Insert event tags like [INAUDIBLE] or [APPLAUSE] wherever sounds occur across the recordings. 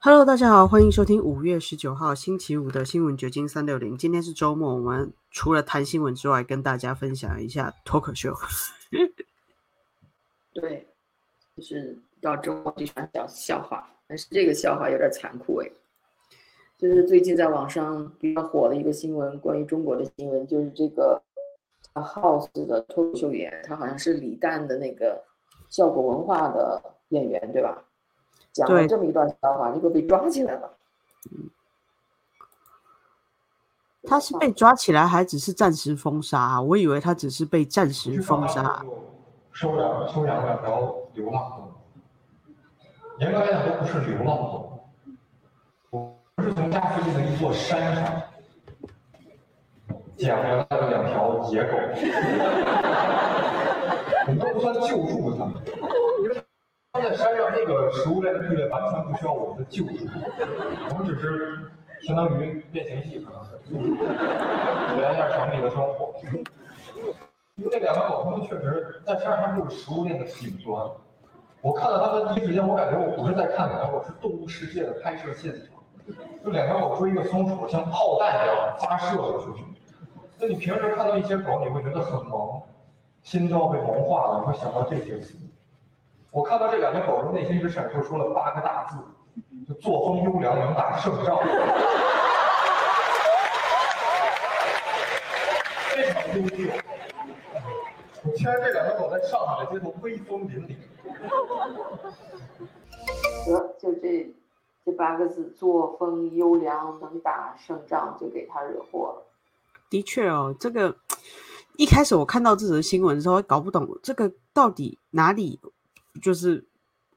Hello，大家好，欢迎收听五月十九号星期五的新闻掘金三六零。今天是周末，我们除了谈新闻之外，跟大家分享一下脱口秀。[LAUGHS] 对，就是到周末就讲讲笑话，但是这个笑话有点残酷哎。就是最近在网上比较火的一个新闻，关于中国的新闻，就是这个 House 的脱口秀演员，他好像是李诞的那个效果文化的演员，对吧？讲了这么一段笑话，结果被抓起来了。他是被抓起来，还只是暂时封杀？我以为他只是被暂时封杀。收养收养两条流浪狗，严格来讲都不是流浪狗，我是从家附近的一座山上捡回来的两条野狗，[LAUGHS] 我们都不算救助他们，因为他在山上那个食物链的序列完全不需要我们的救助，我们只是相当于变形计，可能是体验一下城里的生活。因为那两个狗，它们确实在山上就是食物链的顶端。我看到它们第一时间，我感觉我不是在看两个狗，是动物世界的拍摄现场。就两条狗追一个松鼠，像炮弹一样发射了出去。那你平时看到一些狗，你会觉得很萌，心都要被萌化了，你会想到这些词。我看到这两条狗的内心只闪烁出了八个大字：就作风优良，能打胜仗。非常优秀。我牵着这两个狗在上海的街头威风凛凛。得，就这这八个字：作风优良，能打胜仗，就给他惹祸了。的确哦，这个一开始我看到这则新闻的时候，搞不懂这个到底哪里就是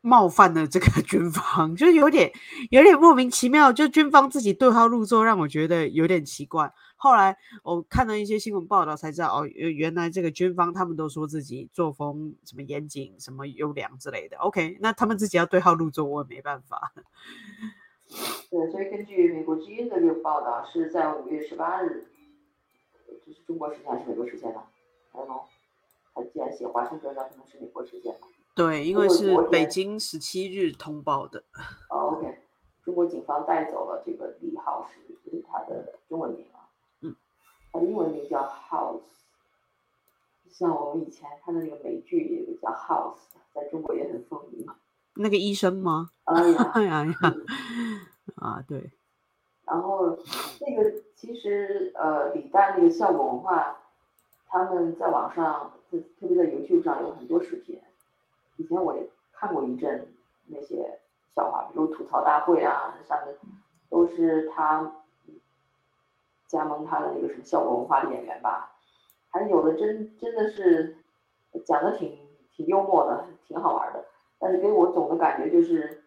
冒犯了这个 [LAUGHS] 军方，就有点有点莫名其妙，就军方自己对号入座，让我觉得有点奇怪。后来我看了一些新闻报道，才知道哦，原来这个军方他们都说自己作风什么严谨、什么优良之类的。OK，那他们自己要对号入座，我也没办法。[LAUGHS] 对，所以根据美国之音的这个报道，是在五月十八日，这是中国时间还是美国时间呢？还有，他既然写华盛顿，那可能是美国时间。对，因为是北京十七日通报的。[LAUGHS] 哦，OK，中国警方带走了这个李浩石，这是他的中文名啊。它英文名叫 House，像我们以前看的那个美剧有个叫 House，在中国也很风靡嘛。那个医生吗？哎呀 [LAUGHS] 哎呀呀！[LAUGHS] 啊，对。然后那个其实呃，李诞那个效果文化，他们在网上，特特别在 YouTube 上有很多视频。以前我也看过一阵那些笑话，比如吐槽大会啊，上面都是他。加盟他的那个什么效果文化的演员吧，还有的真真的是讲的挺挺幽默的，挺好玩的。但是给我总的感觉就是，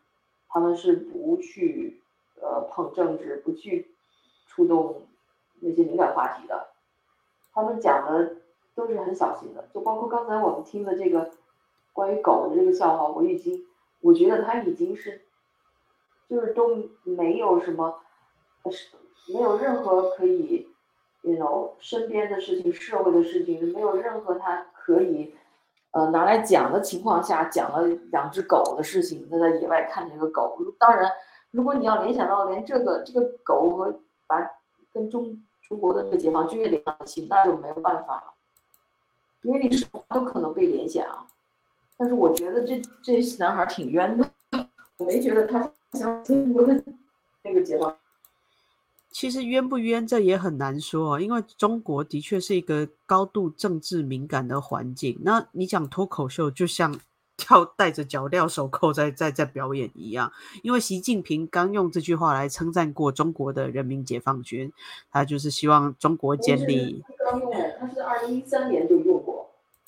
他们是不去呃碰政治，不去触动那些敏感话题的。他们讲的都是很小心的，就包括刚才我们听的这个关于狗的这个笑话，我已经我觉得他已经是就是都没有什么是。没有任何可以，you know，身边的事情、社会的事情，没有任何他可以，呃，拿来讲的情况下，讲了两只狗的事情。他在野外看这个狗，当然，如果你要联想到连这个这个狗和把跟中中国的这个解放军也联系一起，那就没有办法了，因为你什么都可能被联想啊。但是我觉得这这男孩挺冤的，我没觉得他像中国的那个解放。其实冤不冤，这也很难说，因为中国的确是一个高度政治敏感的环境。那你讲脱口秀，就像 [LAUGHS] 跳戴着脚镣手铐在在在表演一样。因为习近平刚用这句话来称赞过中国的人民解放军，他就是希望中国建立。刚用的，他是在二零一三年就用过。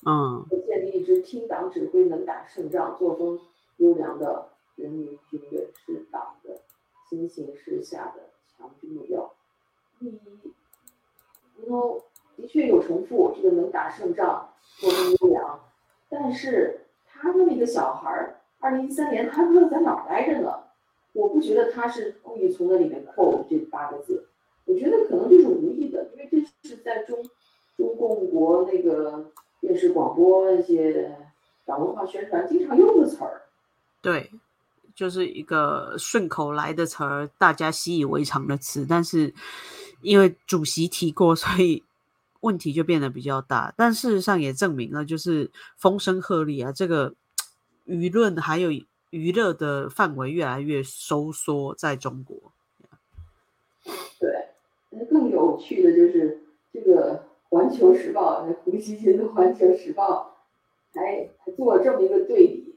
嗯。建立一支听党指挥、能打胜仗、作风优良的人民军队，是党的新形势下的。强军目标，第一，然后的确有重复，这个能打胜仗，作风优良，但是他的那个小孩儿，二零一三年他不知道在哪儿待着呢，我不觉得他是故意从那里面扣这八个字，我觉得可能就是无意的，因为这是在中中共国那个电视广播一些党文化宣传经常用的词儿，对。就是一个顺口来的词儿，大家习以为常的词，但是因为主席提过，所以问题就变得比较大。但事实上也证明了，就是风声鹤唳啊，这个舆论还有娱乐的范围越来越收缩，在中国。对，那更有趣的就是这个《环球时报》，那胡锡进的《环球时报》还还做了这么一个对比。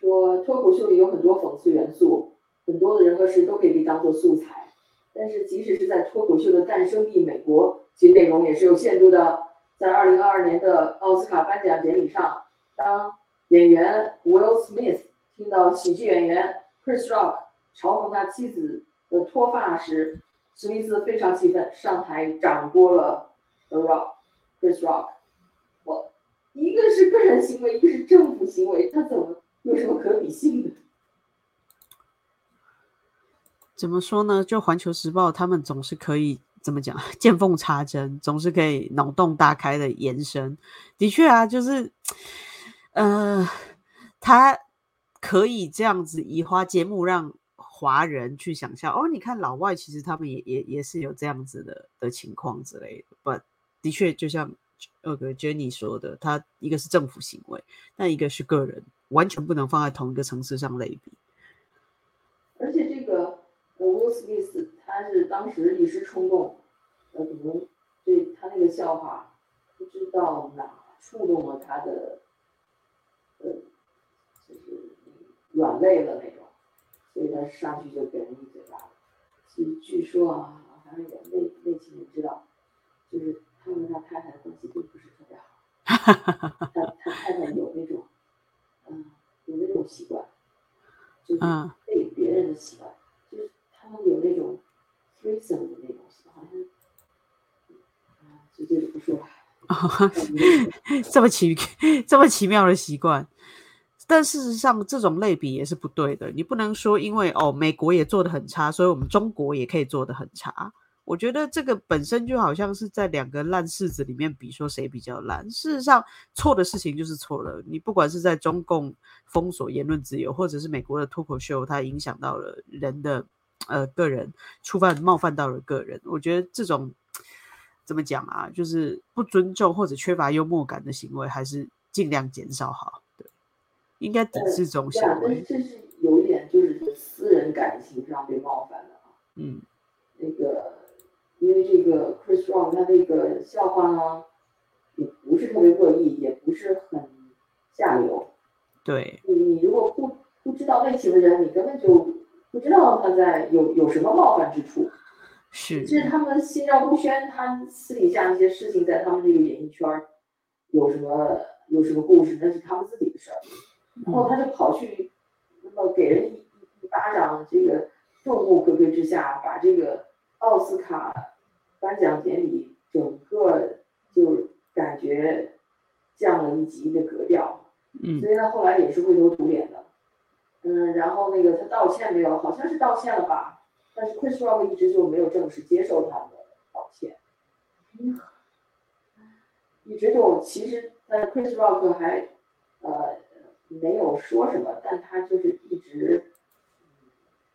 说脱口秀里有很多讽刺元素，很多的人和事都可以被当做素材。但是即使是在脱口秀的诞生地美国，其内容也是有限度的。在二零二二年的奥斯卡颁奖典礼上，当演员 Will Smith 听到喜剧演员 Chris Rock 嘲讽他妻子的脱发时，史密斯非常气愤，上台掌掴了 Rock 这 Rock。我一个是个人行为，一个是政府行为，他怎么？有什么可比性的？怎么说呢？就《环球时报》，他们总是可以怎么讲？[LAUGHS] 见缝插针，总是可以脑洞大开的延伸。的确啊，就是，呃，他可以这样子移花接木，让华人去想象。哦，你看老外，其实他们也也也是有这样子的的情况之类的。不，的确，就像那个 Jenny 说的，他一个是政府行为，但一个是个人。完全不能放在同一个层次上类比。而且这个呃，Will Smith 他是当时一时冲动，呃，可能对他那个笑话不知道哪触动了他的，呃，就是软肋了那种，所以他上去就给人一嘴巴。据据说啊，反正也内内情人知道，就是他们他太太关系并不是特别好，[LAUGHS] 他他太太有那种。嗯，有那种习惯，就是被别人的习惯，就是他们有那种 freezing 的那种习惯，好像，啊，就这个不说了。[LAUGHS] 这么奇 [LAUGHS] 这么奇妙的习惯，但事实上这种类比也是不对的。你不能说因为哦美国也做的很差，所以我们中国也可以做的很差。我觉得这个本身就好像是在两个烂柿子里面比，说谁比较烂。事实上，错的事情就是错了。你不管是在中共封锁言论自由，或者是美国的脱口秀，它影响到了人的呃个人，触犯冒犯到了个人。我觉得这种怎么讲啊，就是不尊重或者缺乏幽默感的行为，还是尽量减少好。对，应该抵制这种行为。这是有一点，就是私人感情上被冒犯了啊。嗯，那个。因为这个 Chris Rock 他那个笑话呢，也不是特别恶意，也不是很下流。对，你你如果不不知道内情的人，你根本就不知道他在有有什么冒犯之处。是，是他们心照不宣，他私底下一些事情在他们这个演艺圈有什么有什么故事，那是他们自己的事儿。然后他就跑去，那么给人一一巴掌，这个众目睽睽之下把这个奥斯卡。颁奖典礼整个就感觉降了一级的格调，嗯，所以他后来也是灰头土脸的，嗯，然后那个他道歉没有？好像是道歉了吧？但是 Chris Rock 一直就没有正式接受他的道歉，一直就其实，但 Chris Rock 还呃没有说什么，但他就是一直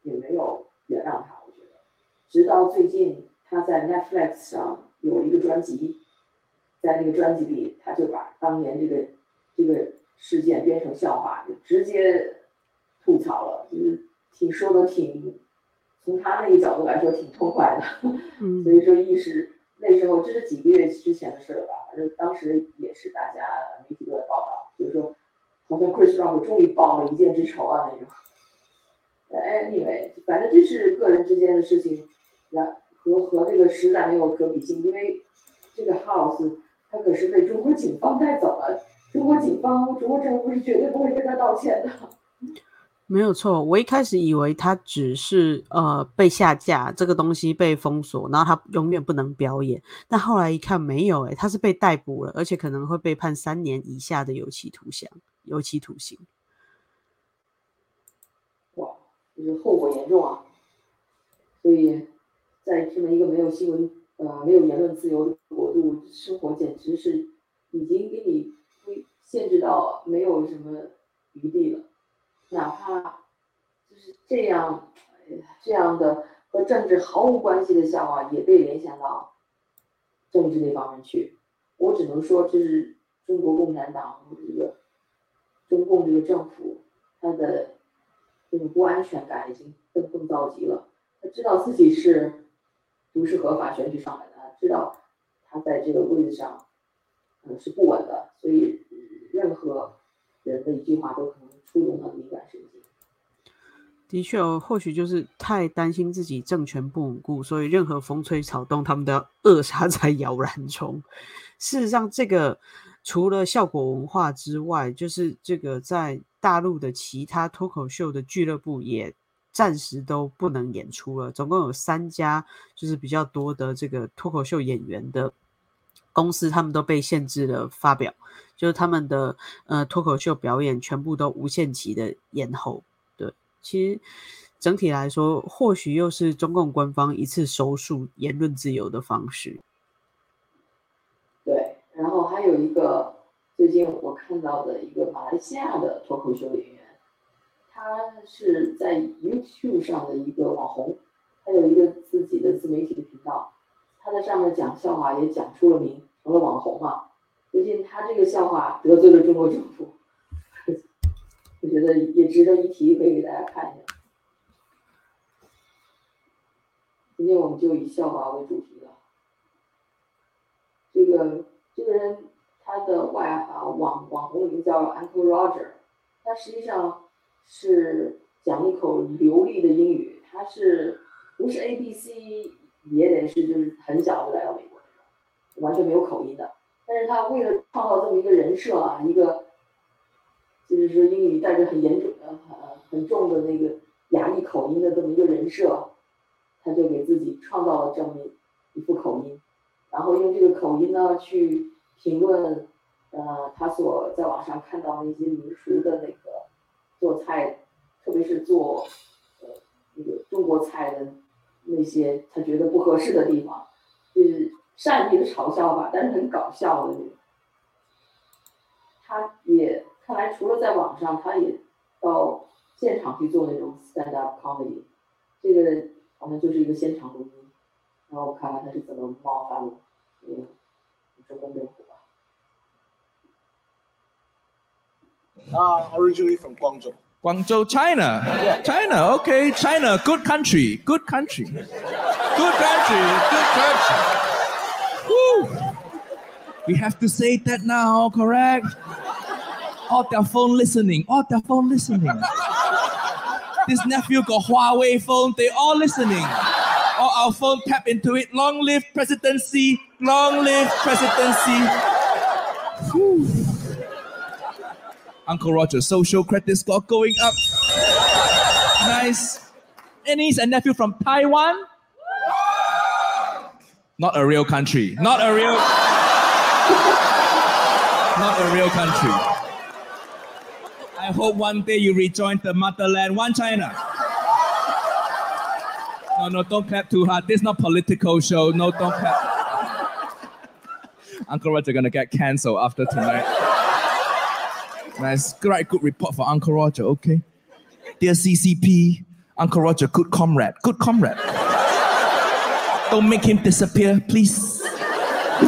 也没有原谅他，我觉得，直到最近。他在 Netflix 上有一个专辑，在那个专辑里，他就把当年这个这个事件编成笑话，就直接吐槽了，就是挺说的挺，从他那个角度来说挺痛快的。[LAUGHS] 所以说一时那时候这是几个月之前的事了吧？反正当时也是大家媒体都在报道，就是说好像 Chris Rock 终于报了一箭之仇啊那种。Anyway，反正这是个人之间的事情，然。和和这个实在没有可比性，因为这个 house 他可是被中国警方带走了，中国警方、中国政府是绝对不会跟他道歉的。没有错，我一开始以为他只是呃被下架，这个东西被封锁，然后他永远不能表演。但后来一看，没有哎，他是被逮捕了，而且可能会被判三年以下的有期徒刑。有期徒刑。哇，这是后果严重啊！所以。在这么一个没有新闻、呃没有言论自由的国度生活，简直是已经给你限制到没有什么余地了。哪怕就是这样，这样的和政治毫无关系的笑话也被联想到政治那方面去。我只能说，这是中国共产党这个中共这个政府，他的这种不安全感已经更更着急了。他知道自己是不是合法选举上来的，知道他在这个位置上嗯是不稳的，所以任何人的一句话都可能触动他的敏感神经。的确哦，或许就是太担心自己政权不稳固，所以任何风吹草动，他们都要扼杀在摇篮中。事实上，这个除了效果文化之外，就是这个在大陆的其他脱口秀的俱乐部也暂时都不能演出了。总共有三家，就是比较多的这个脱口秀演员的公司，他们都被限制了发表，就是他们的呃脱口秀表演全部都无限期的延后。对，其实整体来说，或许又是中共官方一次收束言论自由的方式。对，然后还有一个最近我看到的一个马来西亚的脱口秀演员，他是在 YouTube 上的一个网红，他有一个自己的自媒体的频道，他在上面讲笑话也讲出了名，成了网红嘛。最近他这个笑话得罪了中国政府，我觉得也值得一提，可以给大家看一下。今天我们就以笑话为主题了。这个这个人他的外啊网网红名叫 Uncle Roger，他实际上是讲一口流利的英语，他是不是 A B C 也得是就是很小就来到美国，完全没有口音的。但是他为了创造这么一个人设啊，一个就是说英语带着很严重的很很重的那个亚裔口音的这么一个人设，他就给自己创造了这么一副口音。然后用这个口音呢去评论，呃，他所在网上看到那些民俗的那个做菜，特别是做呃那个中国菜的那些他觉得不合适的地方，就是善意的嘲笑吧，但是很搞笑的那种。他也看来除了在网上，他也到现场去做那种 stand up comedy，这个好像就是一个现场录音。然后看看他是怎么冒犯的，嗯，中共政府 Uh, originally from Guangzhou. Guangzhou, China. China, okay, China, good country, good country. Good country, good country. Woo. We have to say that now, correct? All their phone listening, all their phone listening. This nephew got Huawei phone, they all listening. All our phone tap into it. Long live presidency, long live presidency. Uncle Roger, social credit score going up. Nice. And he's a nephew from Taiwan. Not a real country. Not a real. Not a real country. I hope one day you rejoin the motherland, one China. No, no, don't clap too hard. This is not political show. No, don't clap. Uncle Roger gonna get cancelled after tonight. Nice, great, good report for Uncle Roger. Okay, dear CCP, Uncle Roger, good comrade, good comrade. Don't make him disappear, please.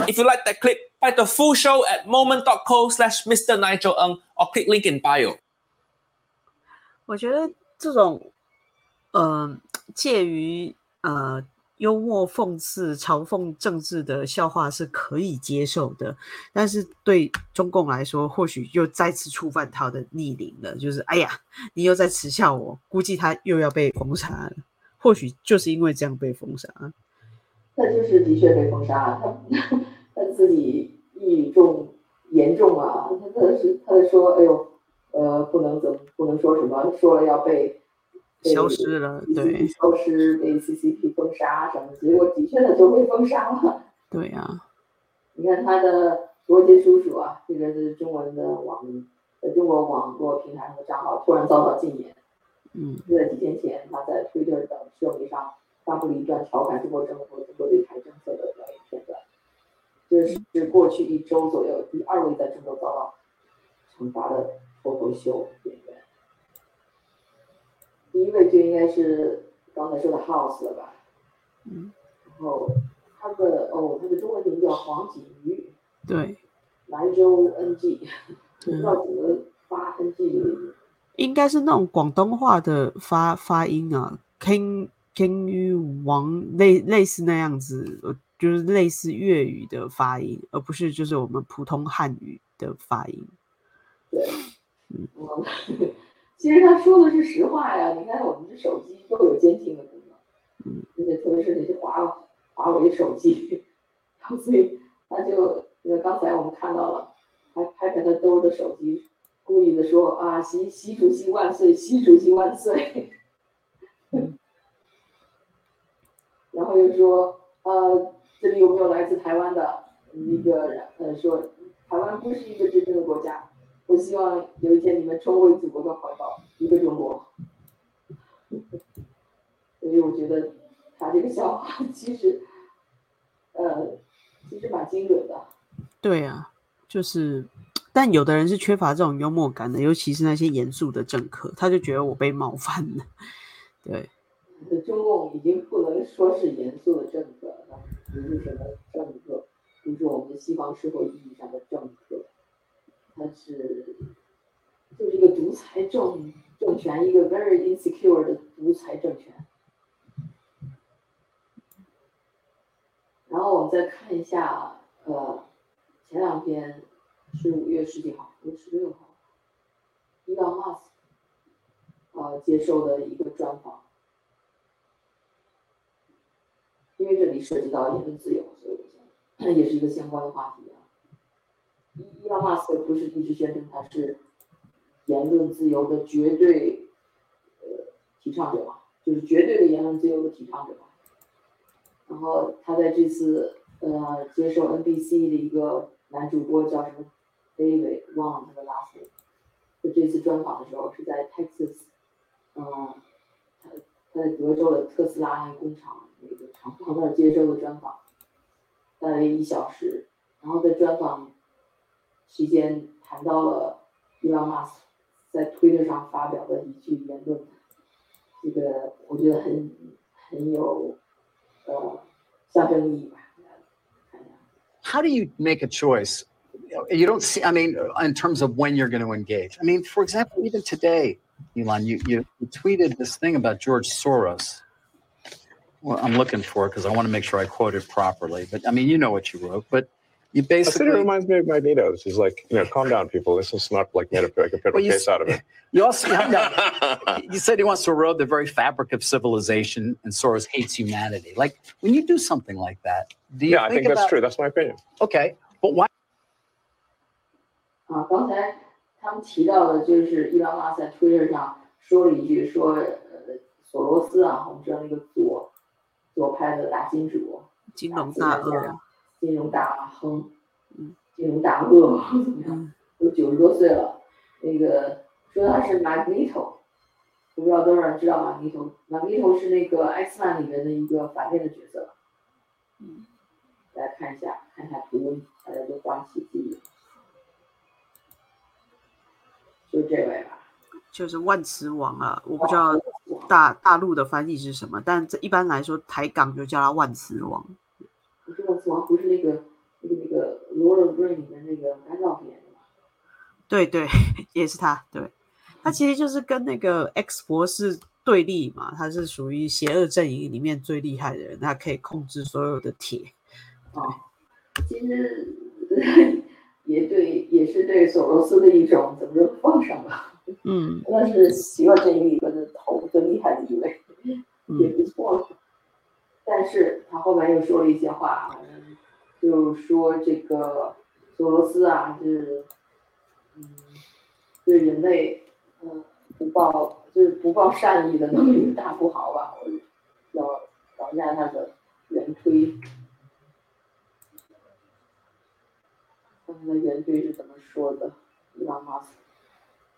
If you like that clip, find the full show at moment.co slash Mr. Nigel Ng or click link in bio. 我觉得这种，呃，介于呃 幽默、讽刺、嘲讽政治的笑话是可以接受的，但是对中共来说，或许又再次触犯他的逆鳞了。就是哎呀，你又在耻笑我，估计他又要被封杀了。或许就是因为这样被封杀。他就是的确被封杀，他 [LAUGHS] 他自己一语中言重啊，他他是他在说，哎呦，呃，不能怎么不能说什么，说了要被消失了对消失被 CCP 封杀什么，结果的确他就被封杀了。对啊，[LAUGHS] 你看他的罗杰叔叔啊，这个是中文的网在中国网络平台上的账号突然遭到禁言。嗯，就在几天前，他在 Twitter 等社媒上发布了一段调侃中国政府、中国对台政策的表演片段。这是过去一周左右第二位在中国遭到惩罚的脱口秀演员。第一位就应该是刚才说的 House 了吧？嗯，然后他的哦，他的中文名叫黄景瑜，对，兰州 NG，不知嗯，道怎么发 NG 这个字。应该是那种广东话的发发音啊，King King 于王类类似那样子，呃就是类似粤语的发音，而不是就是我们普通汉语的发音。对，嗯，[LAUGHS] 其实他说的是实话呀。你看我们这手机都有监听的功能，嗯，而且特别是那些华华为手机，然后所以他就那个刚才我们看到了，还拍拍他兜的手机，故意的说啊，习习主席万岁，习主席万岁，然后又说呃，这里有没有来自台湾的一个人？呃，说台湾不是一个真正的国家。我希望有一天你们重回祖国的怀抱，一个中国。所以我觉得他这个笑话其实，呃，其实蛮精准的。对啊，就是，但有的人是缺乏这种幽默感的，尤其是那些严肃的政客，他就觉得我被冒犯了。[LAUGHS] 对，中共已经不能说是严肃的政客了，不是什么政客，不是我们西方社会意义上的政客，他是就是一个独裁政政权，一个 very insecure 的独裁政权。然后我们再看一下，呃，前两天是五月十几号，五月十六号，伊朗马斯呃接受的一个专访，因为这里涉及到言论自由，所以我想 [COUGHS] 也是一个相关的话题。伊伊朗马斯克不是一直宣称他是言论自由的绝对呃提倡者嘛，就是绝对的言论自由的提倡者嘛。然后他在这次呃接受 NBC 的一个男主播叫什么 David 忘了他的 last name，就这次专访的时候是在 Texas，嗯、他他在德州的特斯拉那工厂那个厂房那接受的专访，大约一小时，然后在专访期间谈到了伊朗马斯在推特上发表的一句言论，这个我觉得很很有呃象征意义吧。看一下 how do you make a choice? You don't see, I mean, in terms of when you're going to engage. I mean, for example, even today, Elon, you, you, you tweeted this thing about George Soros. Well, I'm looking for it because I want to make sure I quote it properly. But I mean, you know what you wrote, but you I said it basically, reminds me of Magneto. He's like, you know, calm down, people. This is not like made a, like a federal Well, you case s- out of it. [LAUGHS] you also, [LAUGHS] you said he wants to erode the very fabric of civilization and Soros hates humanity. Like when you do something like that, do you yeah, I think that's about- true. That's my opinion. Okay. But why 啊，刚才他们提到的就是伊朗马斯在推特上说了一句说，呃，索罗斯啊，我们知道那个左左派的大金主，金融大鳄， 金融大亨，嗯，金融大鳄怎么样？嗯都九十多岁了，那个说他是 Magneto，我不知道多少人知道 Magneto。Magneto 是那个 X Man 里面的一个反面的角色。嗯，大家看一下，看一下图文，大家都唤起记忆。就这位吧，就是万磁王啊，我不知道大大陆的翻译是什么，但这一般来说台港就叫他万磁王。不是万磁王，不是那个那个那个《Lord of the Rings》里面那个干的吗？对对，[LAUGHS] 也是他。对，他其实就是跟那个 X 博士对立嘛，他是属于邪恶阵营里面最厉害的人，他可以控制所有的铁。哦，其实 [LAUGHS] 也对，也是对索罗斯的一种怎么说奉上吧。[LAUGHS] 嗯那是邪恶阵营里边的头最厉害的一位，也嗯不错。但是他后面又说了一些话，就说这个索罗斯啊，就是嗯对人类嗯不抱就是不抱善意的那么一个大富豪吧。我要找一下他的原推，看看他原推是怎么说的。伊朗马斯。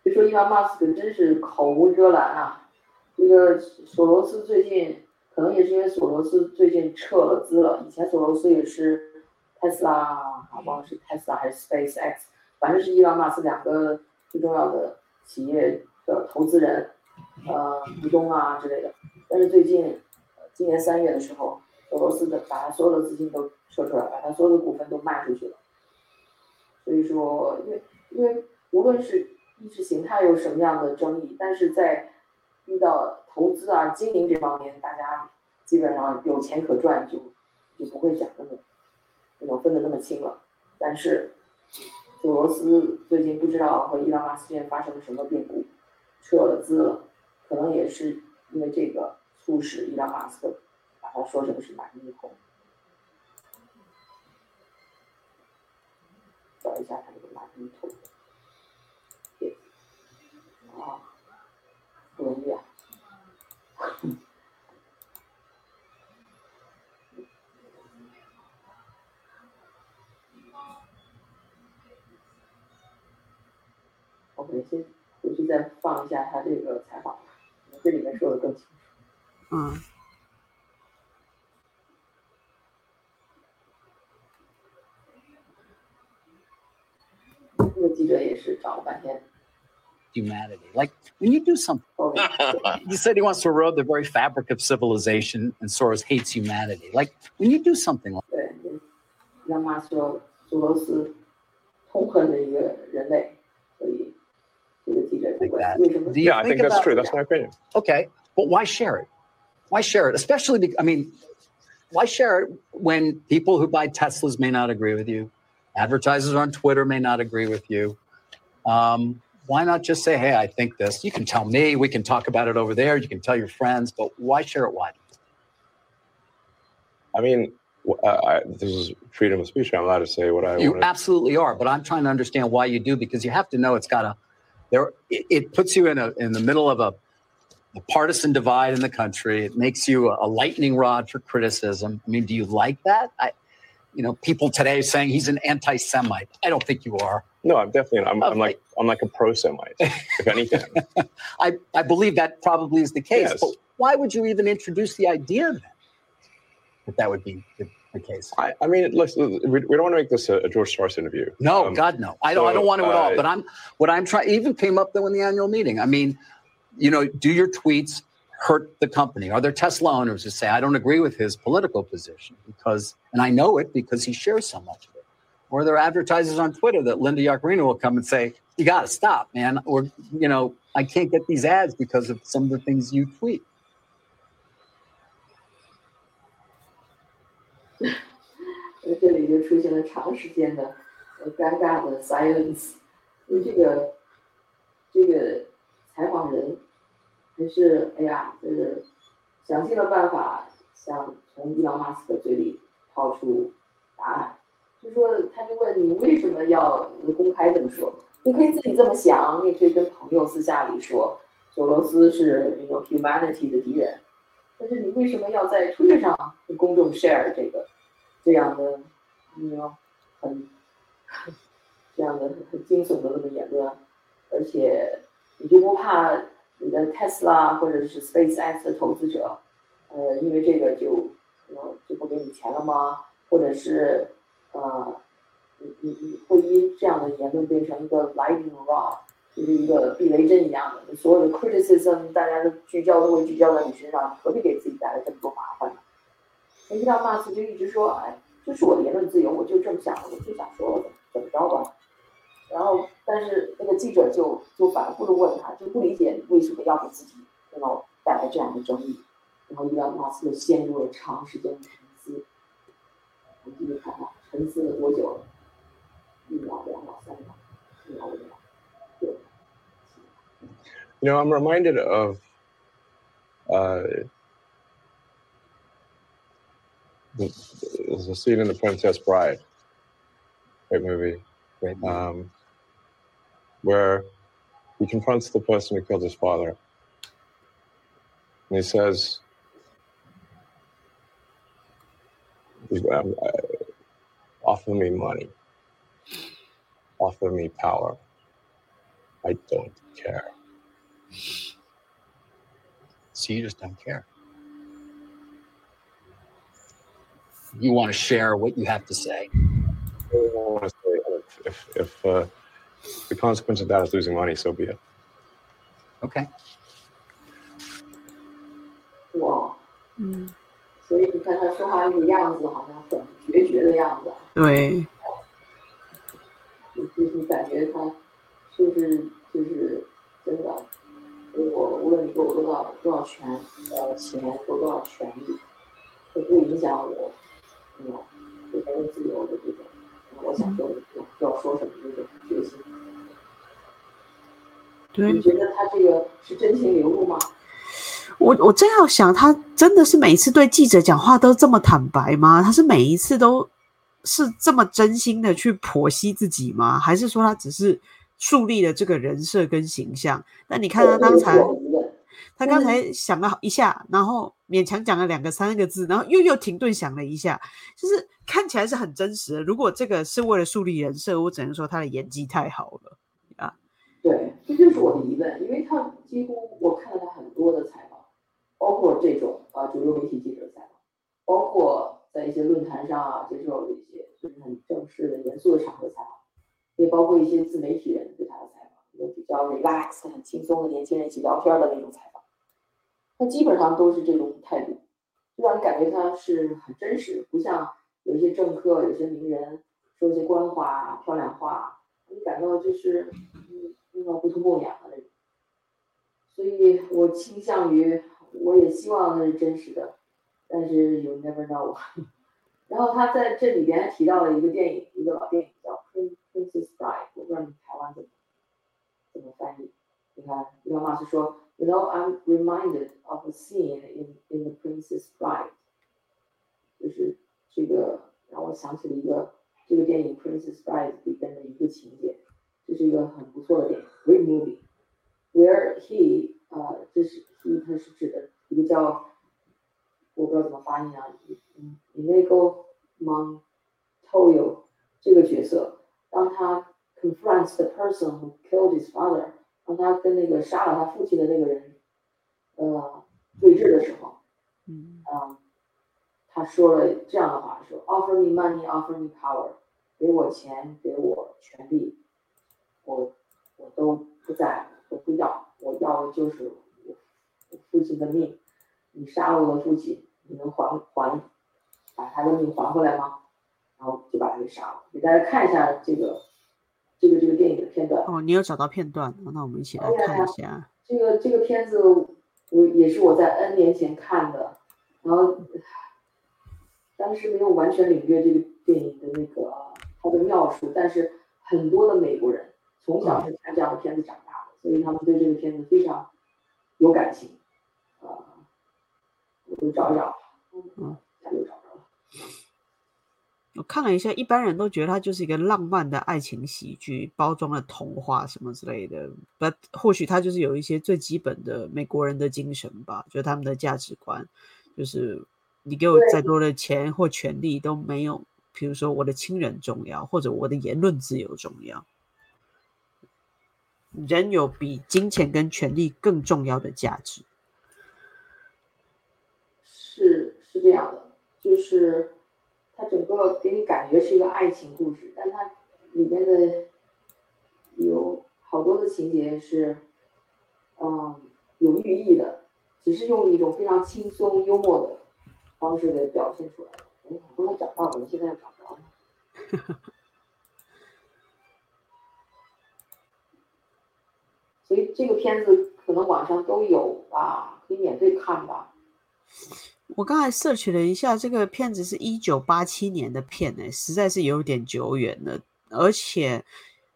就说伊朗马斯可真是口无遮拦啊！这个索罗斯最近可能也是因为索罗斯最近撤了资了，以前索罗斯也是特斯拉啊，忘了是特斯拉还是 SpaceX，反正是伊朗马斯两个最重要的企业的投资人。呃股东啊之类的。但是最近，今年三月的时候，俄罗斯的把他所有的资金都撤出来，把他所有的股份都卖出去了。所以说，因为因为无论是意识形态有什么样的争议，但是在遇到投资啊、经营这方面，大家基本上有钱可赚就就不会讲那么那种分得那么清了。但是索罗斯最近不知道和伊朗马斯之间发生了什么变故，撤了资了，可能也是因为这个促使伊朗马斯克把他说成是买逆空。找一下他这个买逆空。对，啊，不容易啊。[LAUGHS] 我们先回去再放一下他这个采访，这里面说的更清楚。嗯，这个记者也是找了半天。humanity. Like when you do something, [LAUGHS] [LAUGHS] he said he wants to erode the very fabric of civilization, and Soros hates humanity. Like when you do something like that. yeah, I think that's true. That's my opinion. Okay, but why share it? Why share it? Especially, because, I mean, why share it when people who buy Teslas may not agree with you? Advertisers on Twitter may not agree with you. Um, why not just say, hey, I think this? You can tell me, we can talk about it over there, you can tell your friends, but why share it widely? I mean, uh, I, this is freedom of speech. I'm allowed to say what I You want. to absolutely are, but I'm trying to understand why you do because you have to know it's got a there. It, it puts you in a in the middle of a, a partisan divide in the country. It makes you a, a lightning rod for criticism. I mean, do you like that? I, you know, people today saying he's an anti-Semite. I don't think you are. No, I'm definitely. I'm, I'm Okay. like I'm like a pro-Semite, if anything. [LAUGHS] I I believe that probably is the case. Yes. But why would you even introduce the idea then that that would be the, the case? I, I mean, look, we, we don't want to make this a, a George Soros interview. No, Um, God, no. I don't. I don't want to at all. uh, But I'm. What I'm trying. Even came up though in the annual meeting. I mean, you know, do your tweets hurt the company? Are there Tesla owners who say I don't agree with his political position because, and I know it because he shares so much of it? Or are there advertisers on Twitter that Linda Yaccarino will come and say, "You got to stop, man," or you know, I can't get these ads because of some of the things you tweet. 呃，这里就出现了长时间的呃尴尬的 silence，因为这个这个采访人还是哎呀，就是想尽了办法想从伊朗马斯克嘴里套出答案， 就说他就问你为什么要公开这么说？你可以自己这么想，你也可以跟朋友私下里说，索罗斯是那种 humanity 的敌人，但是你为什么要在推特上跟公众 share 这个？这样的，嗯，很这样的很惊悚的这么言论，而且你就不怕你的 Tesla 或者是 SpaceX 的投资者，呃，因为这个就呃就不给你钱了吗？或者是呃，你你你会因这样的言论变成一个 lightning rod，就是一个避雷针一样的，所有的 criticism 大家的聚焦都会聚焦在你身上，何必给自己带来这么多麻烦呢？那伊朗马斯就一直说，哎，这是我的言论自由，我就这么想，我就想说，怎么着吧。然后，但是那个记者就就反复的问他，就不理解为什么要给自己然后带来这样的争议。然后伊朗马斯就陷入了长时间的。我们继续看看，沉思了多久了？一秒、两秒、三秒、四秒、五秒、六秒、七秒。 You know, I'm reminded of uh, the, there's a scene in The Princess Bride, great movie, Great movie. um, where he confronts the person who killed his father. And he says, offer me money, offer me power. I don't care. So you just don't care. You want to share what you have to say. I want to say if if, if uh, the consequence of that is losing money, so be it. Okay. 嗯，所以你看他说话那个样子，好像很决绝的样子啊，对，就就是感觉他是不是就是真的，我无论你给我多少多少权呃钱或多少权利，都不影响我那种对人的自由的这种，我想说的要要说什么这种决心。对你，觉得他这个是真情流露吗？我我真要想，他真的是每次对记者讲话都这么坦白吗？他是每一次都是这么真心的去剖析自己吗？还是说他只是树立了这个人设跟形象？那你看他刚才。他刚才想了一下，然后勉强讲了两个三个字，然后又又停顿想了一下，就是看起来是很真实的。如果这个是为了树立人设，我只能说他的演技太好了啊。对，这就是我的疑问，因为他几乎我看了他很多的采访，包括这种啊主流媒体记者采访，包括在一些论坛上啊接受一些就是很正式的严肃的场合采访，也包括一些自媒体人对他的采访，一个比较 relax 很轻松的年轻人一起聊天的那种采访，他基本上都是这种态度，就让你感觉他是很真实，不像有一些政客、有些名人说一些官话、漂亮话，你感到就是嗯。那种不痛不痒的那种，所以我倾向于，我也希望那是真实的，但是 you never know。然后他在这里边提到了一个电影，一个老电影叫《Prin [LAUGHS] Princess Bride》，我不知道你台湾怎么怎么翻译。你看，伊隆马斯说，You know, I'm reminded of a scene in in The Princess Bride，就是这个让我想起了一个这个电影《Princess Bride》里边的一个情节。这是一个很不错的电影，great movie，where he 呃，这是 he 它是指的一个叫我不知道怎么发音啊，嗯，Inigo Montoya 这个角色，当他 confronts the person who killed his father，当他跟那个杀了他父亲的那个人呃对峙的时候，嗯啊，他说了这样的话，说 offer me money，offer me power，给我钱，给我权利。我我都不在，我不要，我要的就是我我父亲的命。你杀了我的父亲，你能还还把他的命还回来吗？然后就把他给杀了。给大家看一下这个这个这个电影的片段。哦，你有找到片段，那我们一起来看一下。这个这个片子我也是我在 N 年前看的，然后当时没有完全领略这个电影的那个它的妙处，但是很多的美国人。从小是看这样的片子长大的，所以他们对这个片子非常有感情。啊，我就找一找，嗯，下就找着了。我看了一下，一般人都觉得它就是一个浪漫的爱情喜剧，包装了童话什么之类的。But 或许它就是有一些最基本的美国人的精神吧，就是他们的价值观，就是你给我再多的钱或权利都没有，比如说我的亲人重要，或者我的言论自由重要。人有比金钱跟权力更重要的价值，是是这样的，就是它整个给你感觉是一个爱情故事，但它里面的有好多的情节是，嗯，有寓意的，只是用一种非常轻松幽默的方式给表现出来的。哎，我刚才找到了，现在又找不着了。[LAUGHS] 所以这个片子可能网上都有吧，可以免费看吧。我刚才 search 了一下，这个片子是一九八七年的片呢，实在是有点久远了，而且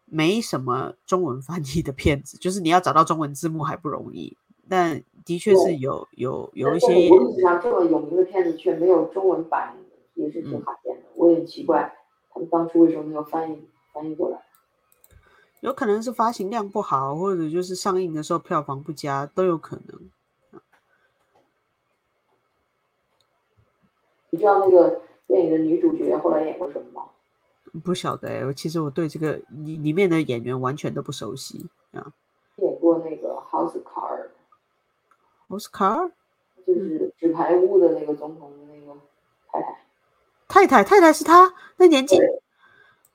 没什么中文翻译的片子，就是你要找到中文字幕还不容易。但的确是有有有一些历史上这么有名的片子却没有中文版，也是挺罕见的。我也很奇怪，他们当初为什么没有翻译翻译过来？有可能是发行量不好，或者就是上映的时候票房不佳，都有可能。你知道那个电影的女主角后来演过什么吗？不晓得哎，其实我对这个里里面的演员完全都不熟悉啊。演过那个 House Car。House Car 就是纸牌屋的那个总统的那个太太。太太太太是他那年纪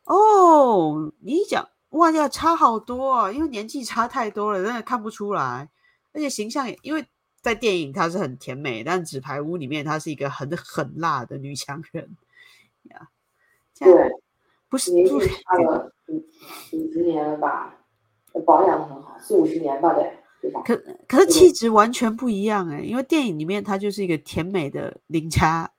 哦，你讲。哇呀，差好多啊！因为年纪差太多了，真的看不出来。而且形象也，因为在电影她是很甜美，但纸牌屋里面她是一个很狠辣的女强人呀。对，不是年不纪差了五五十年了吧，保养的很好，四五十年吧得，对吧？可可是气质完全不一样哎、因为电影里面她就是一个甜美的邻家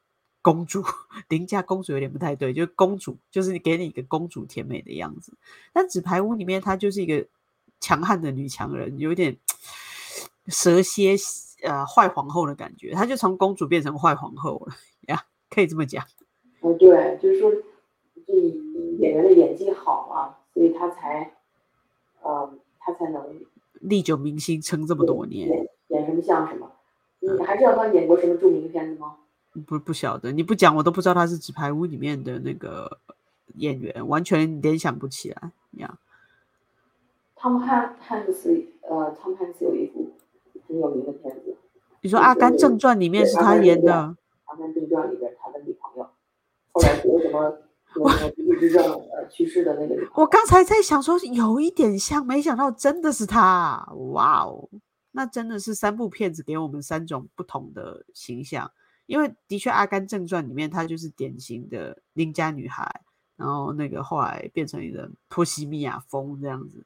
公主，邻家公主有点不太对，就是公主，就是给你一个公主甜美的样子。但纸牌屋里面她就是一个强悍的女强人，有点蛇蝎呃坏皇后的感觉，她就从公主变成坏皇后了呀，可以这么讲。嗯，对，就是说，这演员的演技好啊，所以她才，呃，她才能历久弥新，撑这么多年，演演什么像什么。你还知道他演过什么著名的片子吗？不不晓得，你不讲我都不知道他是纸牌屋里面的那个演员，完全联想不起来呀。汤姆汉汉克斯，呃，汤姆汉克斯有一部很有名的片子，你说《阿甘正传》里面是他演的，《阿甘正传》里边他的女朋友，后来为什么得什么不治之症呃去世的那个。我刚才在想说有一点像，没想到真的是他，哇哦！那真的是三部片子给我们三种不同的形象，因为的确《阿甘正传》里面她就是典型的邻家女孩，然后那个后来变成一个波西米亚风这样子，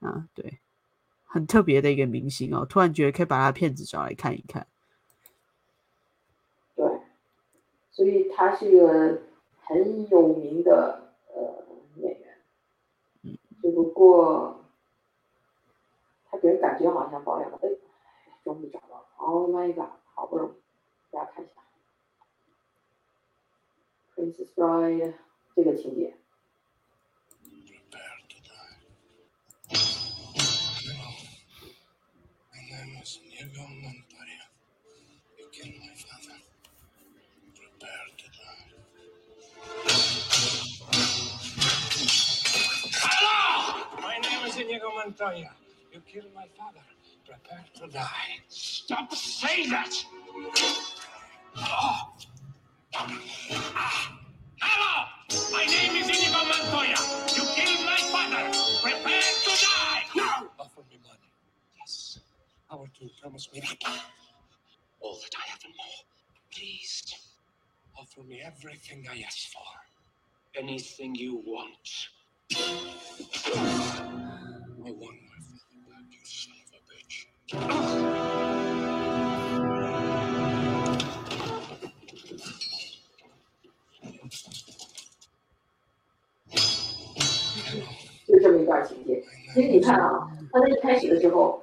啊，对，很特别的一个明星哦，突然觉得可以把他片子找来看一看。对，所以他是一个很有名的呃演员，只不过他给人感觉好像保养的，哎，终于找到了，Oh my god，好不容易，大家看一下，Princess Bride 这个情节，My name is Inigo Montoya. You killed my father. Prepare to die. Hello! My name is Inigo Montoya. You killed my father. Prepare to die. Stop saying that! Oh. Hello! My name is Inigo Montoya. You killed my father. Prepare to die! No! Offer me money. Yes. Our king promised me that. All that I have and more. Please. Offer me everything I ask for. Anything you want. I want my father back, you son of a bitch. 这么一段情节。其实你看啊，他在一开始的时候，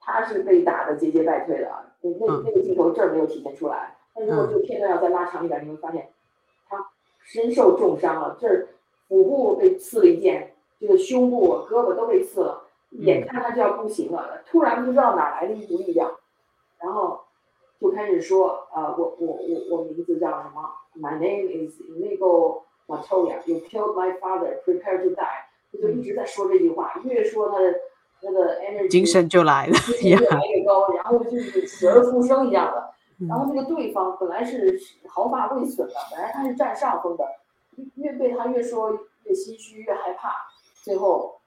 他是被打的节节败退的，那那那个镜头这儿没有体现出来。但如果这个片段要再拉长一点，你会发现他身受重伤了，这儿腹部被刺了一剑，这个胸部、胳膊都被刺了，眼看他就要不行了，突然不知道哪来的一股力量，然后就开始说，呃，我我我我名字叫什么？My name is Inigo Montoya. You killed my father. Prepare to die. 他就一直在说这句话，越说他的那个 energy 精神就来了越来越高，然后就是死而复生一样的。然后那个对方本来是毫发未损的，本来他是占上风的，越被他越说越心虚，越害怕，最后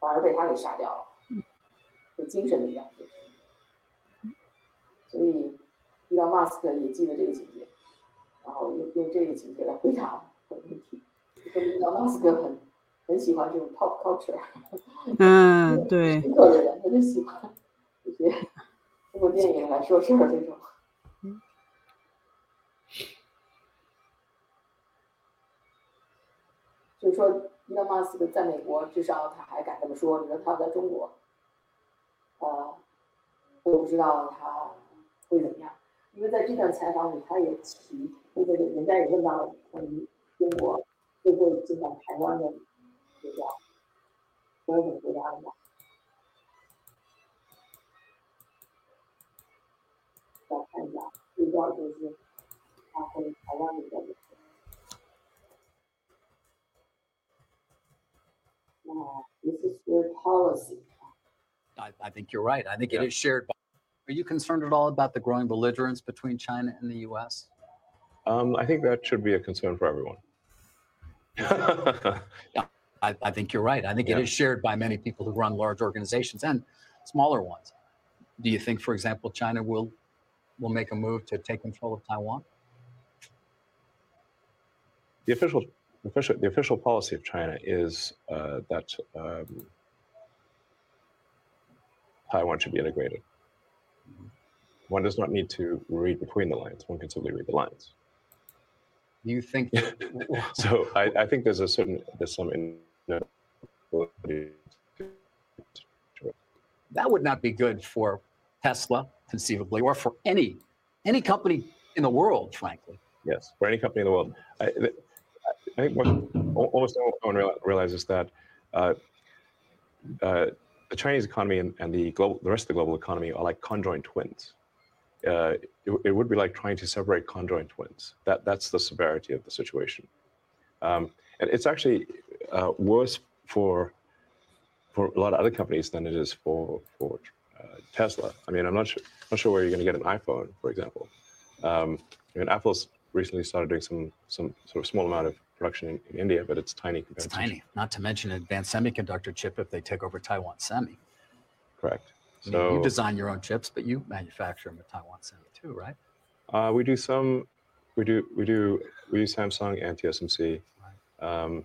反而被他给杀掉了，就精神力量。所以伊隆马斯克也记得这个情节，然后用用这个情节来回答问题。说明伊隆马斯克很很喜欢这种 pop culture，嗯，[LAUGHS] 对，深刻的人他就喜欢这些 [LAUGHS] 通过电影来说事儿这种。就是说，伊隆马斯克在美国至少他还敢这么说，你说他在中国，呃，我不知道他会怎么样，因为在这段采访里，他也提，那个人家也问到了关于中国会不会进到台湾的 this is your policy. I, I think you're right. I think it is Yeah. shared. by- Are you concerned at all about the growing belligerence between China and the U.S.? Um, I think that should be a concern for everyone. [LAUGHS] I, I think you're right. I think Yeah. it is shared by many people who run large organizations and smaller ones. Do you think, for example, China will will make a move to take control of Taiwan? The official, official, the official policy of China is uh, that um, Taiwan should be integrated. One does not need to read between the lines. One can simply read the lines. Do you think? [LAUGHS] So I, I think there's a certain there's some that would not be good for Tesla, conceivably, or for any any company in the world, frankly. Yes, for any company in the world. I, I think most, almost no one realizes that uh, uh, the Chinese economy and, and the global, the rest of the global economy are like conjoined twins. Uh, it, it would be like trying to separate conjoined twins. That that's the severity of the situation, um, and it's actually uh, worse for for a lot of other companies than it is for for uh, Tesla. I mean, I'm not sure not sure where you're going to get an iPhone, for example. Um, I mean, Apple's recently started doing some some sort of small amount of production in, in India, but it's tiny compared It's to tiny. Not to mention an advanced semiconductor chip if they take over Taiwan Semi. correct. I mean, So you design your own chips, but you manufacture them at Taiwan Semi too, right? uh, we do some, we do we do we use Samsung and TSMC, um,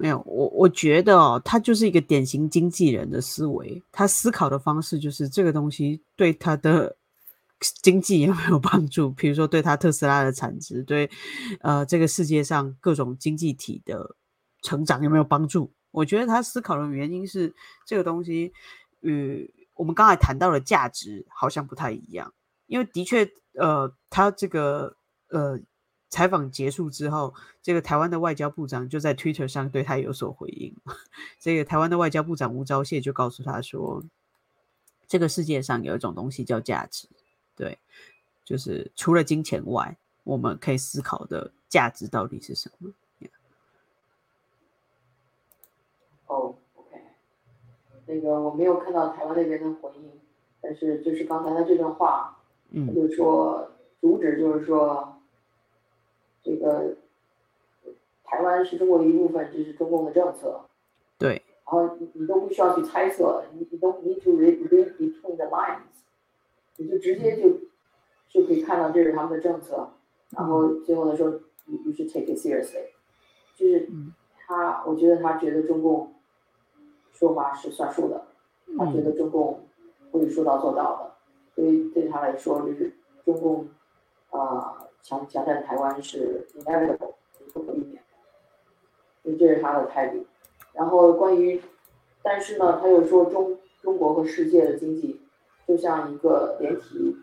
没有我，我觉得哦，他就是一个典型经纪人的思维，他思考的方式就是这个东西对他的经济有没有帮助，比如说对他特斯拉的产值，对呃这个世界上各种经济体的成长有没有帮助？我觉得他思考的原因是这个东西与我们刚才谈到的价值好像不太一样，因为的确，呃，他这个呃采访结束之后，这个台湾的外交部长就在 Twitter 上对他有所回应。[LAUGHS] 这个台湾的外交部长吴钊燮就告诉他说，这个世界上有一种东西叫价值，对，就是除了金钱外，我们可以思考的价值到底是什么？哦，OK，那个我没有看到台湾那边的回应，但是就是刚才他这段话，嗯就是说主旨就是说，这个台湾是中国的一部分，这是中共的政策，对，然后你你都不需要去猜测，你你 don't need to read read between the lines，你就直接就就可以看到这是他们的政策，然后最后的时候，you you should take it seriously，就是嗯。他，我觉得他觉得中共说话是算数的，他觉得中共会说到做到的，所以对他来说，就是中共啊、强强占台湾是 inevitable，不可避免的，所以这是他的态度。然后关于，但是呢，他又说中中国和世界的经济就像一个连体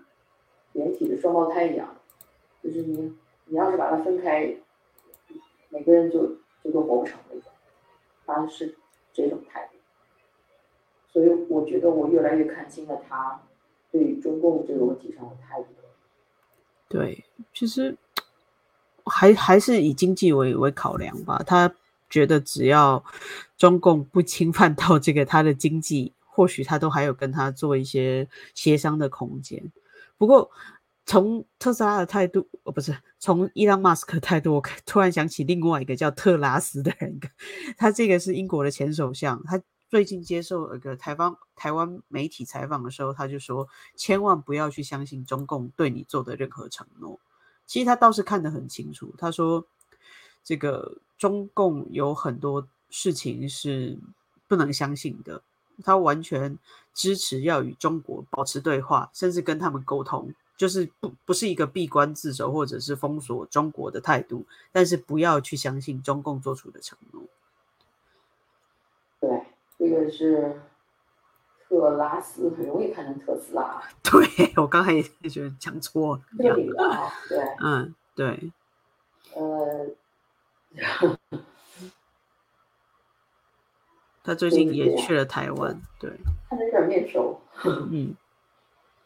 连体的双胞胎一样，就是你你要是把它分开，每个人就就都活不成那种，他是这种态度。所以我觉得我越来越看清了他对中共这个问题上的态度。对，其实还还是以经济为为考量吧。他觉得只要中共不侵犯到这个他的经济，或许他都还有跟他做一些协商的空间。不过从特斯拉的态度，呃，不是从伊朗马斯克态度，我突然想起另外一个叫特拉斯的人，[LAUGHS] 他这个是英国的前首相，他最近接受一个台湾台湾媒体采访的时候，他就说，千万不要去相信中共对你做的任何承诺。其实他倒是看得很清楚，他说，这个中共有很多事情是不能相信的，他完全支持要与中国保持对话，甚至跟他们沟通，就是不不是一个闭关自守或者是封锁中国的态度，但是不要去相信中共做出的承诺。对，这个是特拉斯，很容易看成特斯拉，对我刚才也觉得讲错了，这个女的啊，对，嗯，对，呃，他最近也去了台湾，对，[LAUGHS] 看着有点面熟。嗯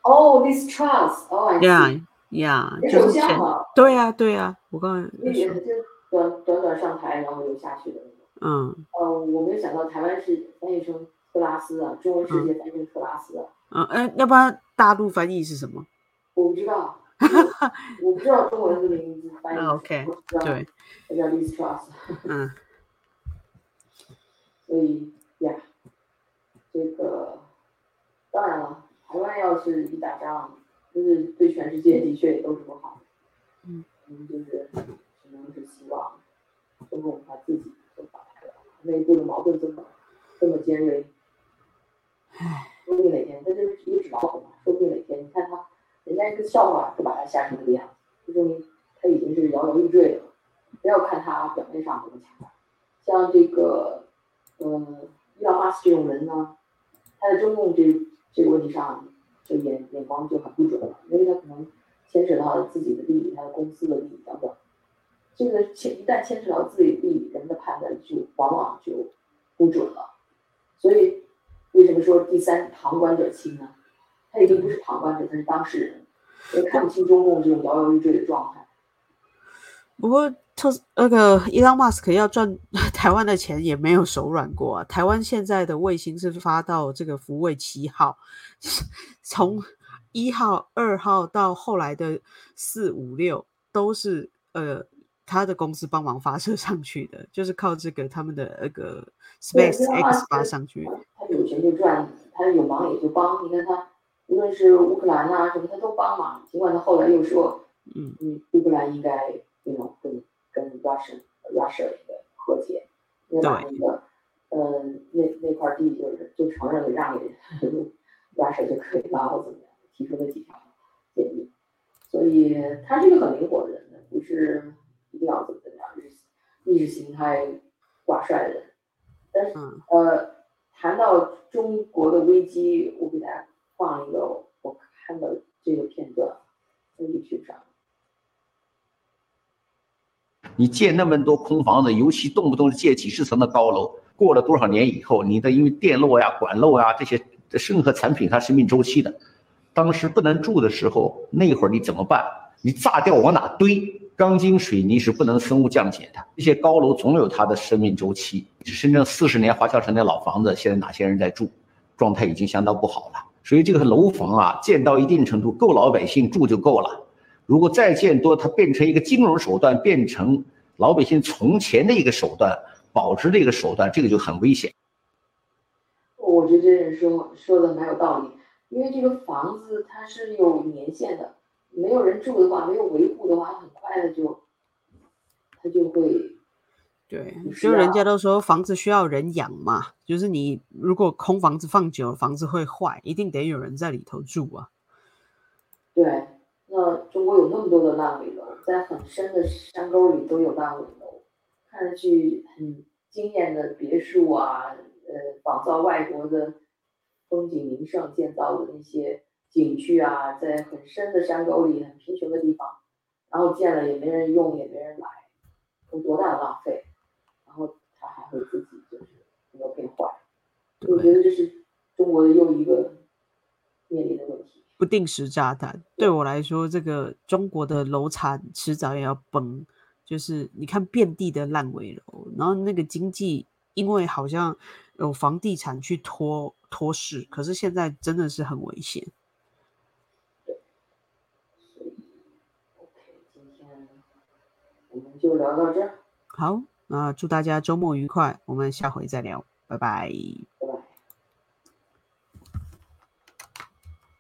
哦，This Trust，哦，I，Yeah see，Yeah，也就是前对呀对呀，我刚才那也是就短短短上台，然后又下去的嗯。呃，我没有想到台湾是翻译成特拉斯啊，中文世界翻译成特拉斯啊，嗯哎，要不然大陆翻译是什么？我不知道，[LAUGHS] 我不知道中文的名字翻译啊，OK，对，它叫 Trust，嗯。[LAUGHS] 所以呀，这个当然了，台湾要是一打仗，就是对全世界的确也都是不好。嗯，嗯，就是只能是希望中共他自己内部的矛盾这么这么尖锐，唉，说不定哪天他就是一个纸老虎嘛，说不定哪天你看他，人家一个笑话就把他吓成那个样子，就证明他已经是摇摇欲坠了。不要看他表面上多么强大，像这个，嗯，伊朗马斯这种人呢，他在中共这这个问题上，就眼眼光就很不准了，因为他可能牵扯到自己的利益、他的公司的利益等等。这个牵一旦牵扯到自己利益，人的判断就往往就不准了。所以，为什么说第三旁观者清呢？他已经不是旁观者，他是当事人，也看不清中共这种摇摇欲坠的状态。不过特那个伊朗马斯克要赚 [LAUGHS] 台湾的钱也没有手软过啊。台湾现在的卫星是发到这个福卫七号，[LAUGHS] 从一号、二号到后来的四五六都是呃他的公司帮忙发射上去的，就是靠这个他们的那个 Space X 发上去。他有钱就赚，他有忙也就帮。你看他，无论是乌克兰啊什么，他都帮忙。尽管他后来又说，嗯嗯，乌克兰应该那种跟跟 Russia Russia 和解，应该把那个，嗯，那那块地就是就承认了让给 Russia 就可以了，或怎么样，提出了几条建议。所以他是一个很灵活的人，不是一定要怎么怎么样，就是意识形态挂帅的人。但是嗯呃，谈到中国的危机，我给大家放一个我看的这个片段，在 YouTube 上。你建那么多空房子，尤其动不动建几十层的高楼，过了多少年以后，你的因为电路呀、管路呀这些任何产品它生命周期的，当时不能住的时候，那会儿你怎么办？你炸掉往哪堆？钢筋水泥是不能生物降解的，这些高楼总有它的生命周期。深圳四十年华侨城的老房子，现在哪些人在住？状态已经相当不好了。所以这个楼房啊，建到一定程度够老百姓住就够了。如果再建多，它变成一个金融手段，变成老百姓从钱的一个手段，保值的一个手段，这个就很危险。我觉得这人说说的蛮有道理，因为这个房子它是有年限的，没有人住的话，没有维护的话，很快的就它就会对，就人家都说房子需要人养嘛，就是你如果空房子放久了，房子会坏，一定得有人在里头住啊。对。那中国有那么多的烂尾楼，在很深的山沟里都有烂尾楼，看上去很惊艳的别墅啊，呃，仿造外国的风景名胜建造的那些景区啊，在很深的山沟里、很贫穷的地方，然后建了也没人用，也没人来，有多大的浪费？然后它还会自己就是没有变坏，我觉得这是中国的又一个面临的问题。不定时炸弹对我来说，这个中国的楼产迟早也要崩。就是你看遍地的烂尾楼，然后那个经济因为好像有房地产去拖拖市，可是现在真的是很危险。所以，OK，今天我们就聊到这。好，那祝大家周末愉快，我们下回再聊，拜拜。